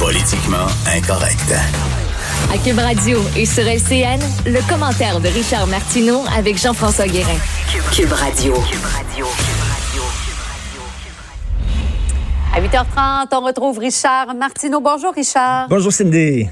Politiquement incorrect. À Cube Radio et sur LCN, le commentaire de Richard Martineau avec Jean-François Guérin. Cube Radio. À 8h30, on retrouve Richard Martineau. Bonjour, Richard. Bonjour, Cindy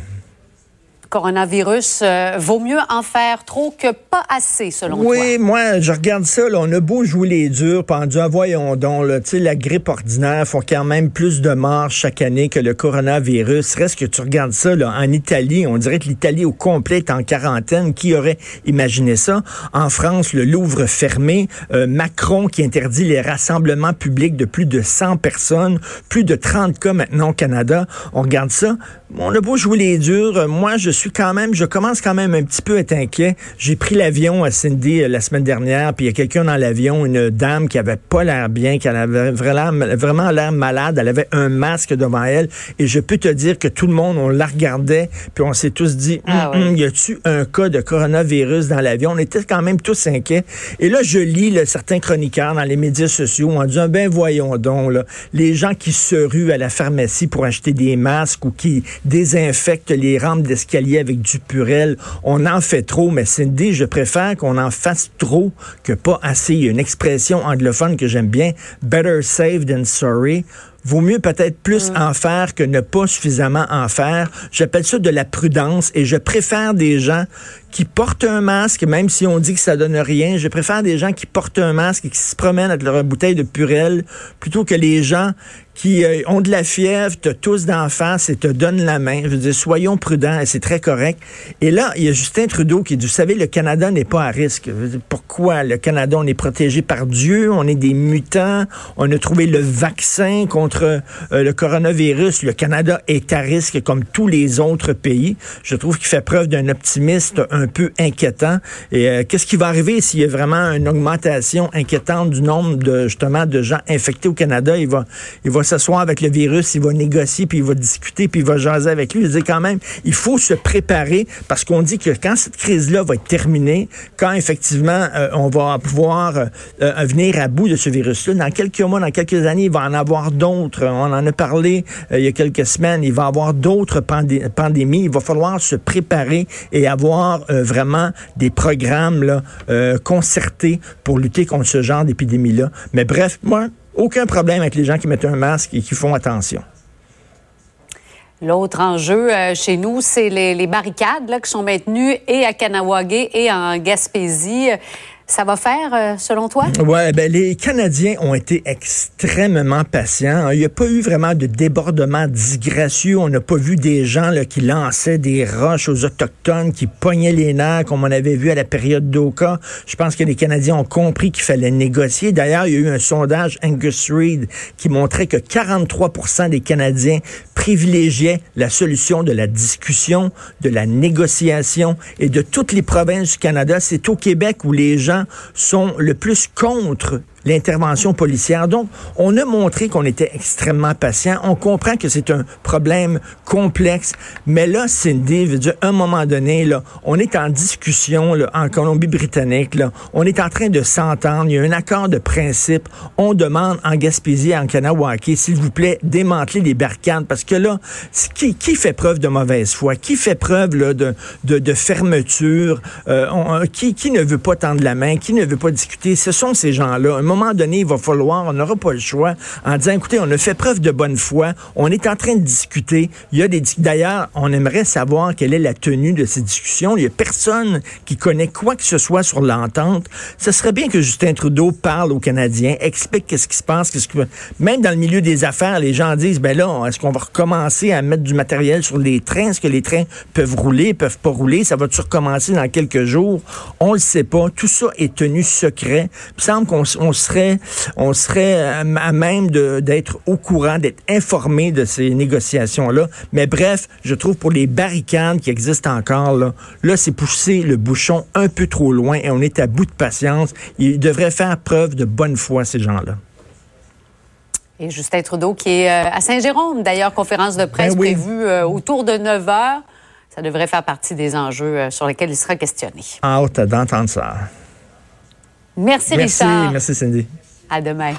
coronavirus, euh, vaut mieux en faire trop que pas assez, selon toi? Oui, moi, je regarde ça. Là, on a beau jouer les durs, pendant ah, voyons donc, là, la grippe ordinaire font quand même plus de morts chaque année que le coronavirus. Reste que tu regardes ça là, en Italie, on dirait que l'Italie au complet est en quarantaine. Qui aurait imaginé ça? En France, le Louvre fermé, euh, Macron qui interdit les rassemblements publics de plus de 100 personnes, plus de 30 cas maintenant au Canada. On regarde ça. On a beau jouer les durs. Moi, je suis quand même, je commence quand même un petit peu à être inquiet. J'ai pris l'avion à Cindy euh, la semaine dernière, puis il y a quelqu'un dans l'avion, une dame qui avait pas l'air bien, qui avait vraiment, l'air malade. Elle avait un masque devant elle, et je peux te dire que tout le monde, on la regardait, puis on s'est tous dit, ah, hum, hum, y a-tu un cas de coronavirus dans l'avion? On était quand même tous inquiets. Et là, je lis certains chroniqueurs dans les médias sociaux en disant, ben voyons donc, là, les gens qui se ruent à la pharmacie pour acheter des masques ou qui désinfectent les rampes d'escalier avec du purel. On en fait trop, mais Cindy, je préfère qu'on en fasse trop que pas assez. Il y a une expression anglophone que j'aime bien, better safe than sorry vaut mieux peut-être plus en faire que ne pas suffisamment en faire. J'appelle ça de la prudence et je préfère des gens qui portent un masque, même si on dit que ça donne rien. Je préfère des gens qui portent un masque et qui se promènent avec leur bouteille de purel plutôt que les gens qui euh, ont de la fièvre, te tous d'en face et te donnent la main. Je veux dire, soyons prudents et c'est très correct. Et là, il y a Justin Trudeau qui dit, vous savez, le Canada n'est pas à risque. pourquoi? Le Canada, on est protégé par Dieu, on est des mutants, on a trouvé le vaccin contre euh, le coronavirus. Le Canada est à risque comme tous les autres pays. Je trouve qu'il fait preuve d'un optimiste peu inquiétant. Et euh, qu'est-ce qui va arriver s'il y a vraiment une augmentation inquiétante du nombre de, justement, de gens infectés au Canada? Il va, il va s'asseoir avec le virus, il va négocier, puis il va discuter, puis il va jaser avec lui. Il dit quand même, il faut se préparer parce qu'on dit que quand cette crise-là va être terminée, quand effectivement euh, on va pouvoir euh, euh, venir à bout de ce virus-là, dans quelques mois, dans quelques années, il va en avoir d'autres. On en a parlé il y a quelques semaines. Il va avoir d'autres pandémies. Il va falloir se préparer et avoir vraiment des programmes là, concertés pour lutter contre ce genre d'épidémie-là. Mais bref, moi, aucun problème avec les gens qui mettent un masque et qui font attention. L'autre enjeu euh, chez nous, c'est les, barricades là, qui sont maintenues et à Kanawagé et en Gaspésie ça va faire, euh, selon toi? Oui, ben, les Canadiens ont été extrêmement patients. Il n'y a pas eu vraiment de débordement disgracieux. On n'a pas vu des gens là, qui lançaient des roches aux Autochtones, qui pognaient les nerfs, comme on avait vu à la période d'Oka. Je pense que les Canadiens ont compris qu'il fallait négocier. D'ailleurs, il y a eu un sondage Angus Reid qui montrait que 43 des Canadiens privilégiaient la solution de la discussion, de la négociation et de toutes les provinces du Canada. C'est au Québec où les gens sont le plus contre l'intervention policière. Donc, on a montré qu'on était extrêmement patient. On comprend que c'est un problème complexe. Mais là, Cindy, à un moment donné, là, on est en discussion là, en Colombie-Britannique. On est en train de s'entendre. Il y a un accord de principe. On demande en Gaspésie, en Kanawake, s'il vous plaît, démanteler les barricades. Parce que là, qui, qui fait preuve de mauvaise foi? Qui fait preuve là, de, de, fermeture? Euh, qui, qui ne veut pas tendre la main? Qui ne veut pas discuter? Ce sont ces gens-là donné, il va falloir, on n'aura pas le choix, en disant, écoutez, on a fait preuve de bonne foi, on est en train de discuter. Il y a des, d'ailleurs, on aimerait savoir quelle est la tenue de ces discussions. Il y a personne qui connaît quoi que ce soit sur l'entente. Ce serait bien que Justin Trudeau parle aux Canadiens, explique qu'est-ce qui se passe, qu'est-ce que, même dans le milieu des affaires, les gens disent, ben là, est-ce qu'on va recommencer à mettre du matériel sur les trains? Est-ce que les trains peuvent rouler, peuvent pas rouler? Ça va-tu recommencer dans quelques jours? On le sait pas. Tout ça est tenu secret. Il semble qu'on serait, on serait à même d'être au courant, d'être informé de ces négociations-là. Mais bref, je trouve pour les barricades qui existent encore, là, là c'est pousser le bouchon un peu trop loin et on est à bout de patience. Ils devraient faire preuve de bonne foi, ces gens-là. Et Justin Trudeau qui est euh, à Saint-Jérôme, d'ailleurs, conférence de presse Ben oui. prévue euh, autour de 9 heures. Ça devrait faire partie des enjeux euh, sur lesquels il sera questionné. Hâte d'entendre ça. Merci, Merci, Richard. merci Cindy. À demain.